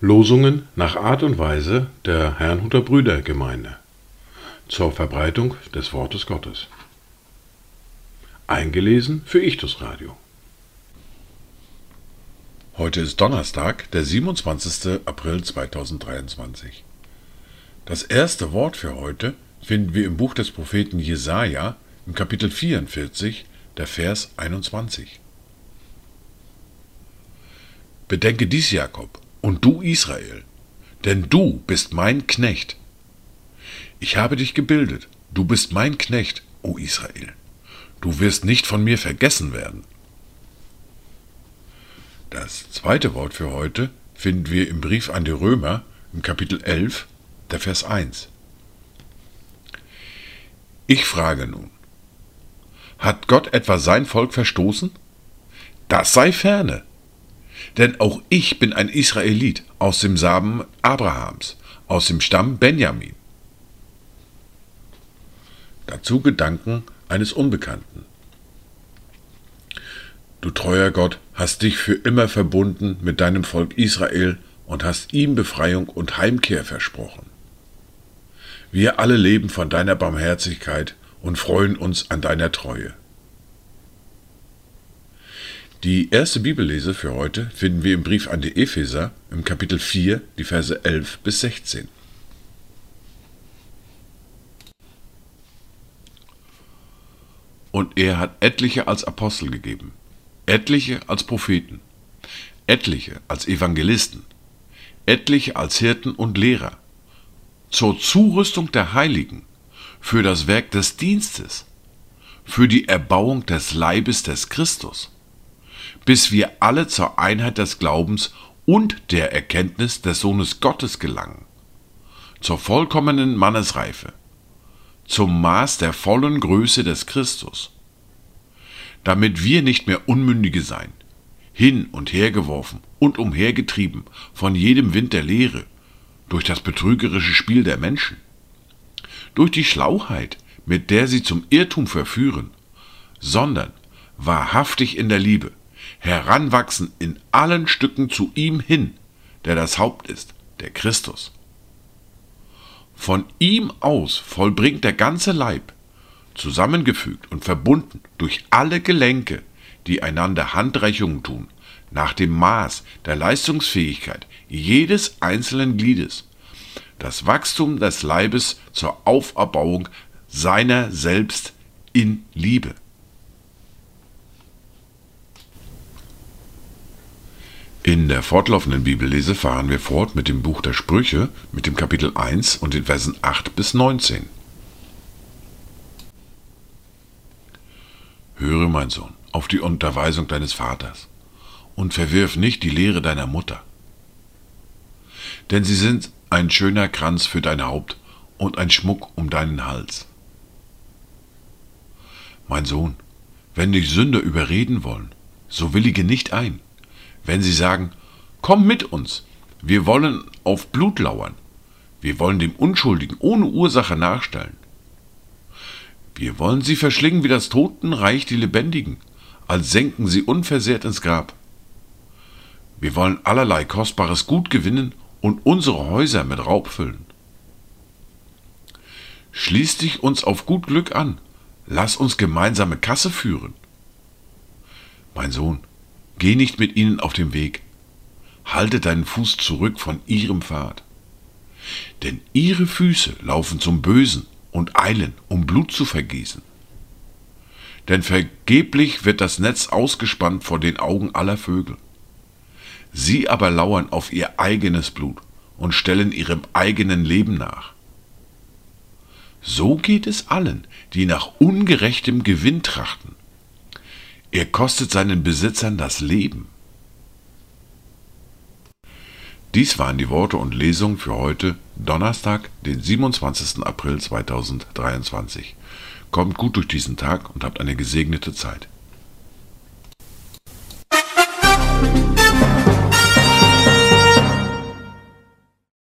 Losungen nach Art und Weise der Herrnhuter Brüdergemeinde zur Verbreitung des Wortes Gottes. Eingelesen für Ichtus Radio. Heute ist Donnerstag, der 27. April 2023. Das erste Wort für heute finden wir im Buch des Propheten Jesaja im Kapitel 44, der Vers 21. Bedenke dies, Jakob, und du, Israel, denn du bist mein Knecht. Ich habe dich gebildet, du bist mein Knecht, o Israel. Du wirst nicht von mir vergessen werden. Das zweite Wort für heute finden wir im Brief an die Römer im Kapitel 11, der Vers 1. Ich frage nun, hat Gott etwa sein Volk verstoßen? Das sei ferne. Denn auch ich bin ein Israelit aus dem Samen Abrahams, aus dem Stamm Benjamin. Dazu Gedanken eines Unbekannten. Du treuer Gott hast dich für immer verbunden mit deinem Volk Israel und hast ihm Befreiung und Heimkehr versprochen. Wir alle leben von deiner Barmherzigkeit und freuen uns an deiner Treue. Die erste Bibellese für heute finden wir im Brief an die Epheser im Kapitel 4, die Verse 11 bis 16. Und er hat etliche als Apostel gegeben, etliche als Propheten, etliche als Evangelisten, etliche als Hirten und Lehrer, zur Zurüstung der Heiligen, für das Werk des Dienstes, für die Erbauung des Leibes des Christus, bis wir alle zur Einheit des Glaubens und der Erkenntnis des Sohnes Gottes gelangen, zur vollkommenen Mannesreife, zum Maß der vollen Größe des Christus, damit wir nicht mehr Unmündige sein, hin und her geworfen und umhergetrieben von jedem Wind der Lehre, durch das betrügerische Spiel der Menschen, durch die Schlauheit, mit der sie zum Irrtum verführen, sondern wahrhaftig in der Liebe, heranwachsen in allen Stücken zu ihm hin, der das Haupt ist, der Christus. Von ihm aus vollbringt der ganze Leib, zusammengefügt und verbunden durch alle Gelenke, die einander Handreichungen tun, nach dem Maß der Leistungsfähigkeit jedes einzelnen Gliedes, das Wachstum des Leibes zur Auferbauung seiner selbst in Liebe. In der fortlaufenden Bibellese fahren wir fort mit dem Buch der Sprüche, mit dem Kapitel 1 und den Versen 8 bis 19. Höre, mein Sohn, auf die Unterweisung deines Vaters und verwirf nicht die Lehre deiner Mutter. Denn sie sind ein schöner Kranz für dein Haupt und ein Schmuck um deinen Hals. Mein Sohn, wenn dich Sünder überreden wollen, so willige nicht ein wenn sie sagen, komm mit uns, wir wollen auf Blut lauern, wir wollen dem Unschuldigen ohne Ursache nachstellen. Wir wollen sie verschlingen wie das Totenreich die Lebendigen, als senken sie unversehrt ins Grab. Wir wollen allerlei kostbares Gut gewinnen und unsere Häuser mit Raub füllen. Schließ dich uns auf gut Glück an, lass uns gemeinsame Kasse führen. Mein Sohn, Geh nicht mit ihnen auf dem Weg. Halte deinen Fuß zurück von ihrem Pfad. Denn ihre Füße laufen zum Bösen und eilen, um Blut zu vergießen. Denn vergeblich wird das Netz ausgespannt vor den Augen aller Vögel. Sie aber lauern auf ihr eigenes Blut und stellen ihrem eigenen Leben nach. So geht es allen, die nach ungerechtem Gewinn trachten. Er kostet seinen Besitzern das Leben. Dies waren die Worte und Lesungen für heute, Donnerstag, den 27. April 2023. Kommt gut durch diesen Tag und habt eine gesegnete Zeit.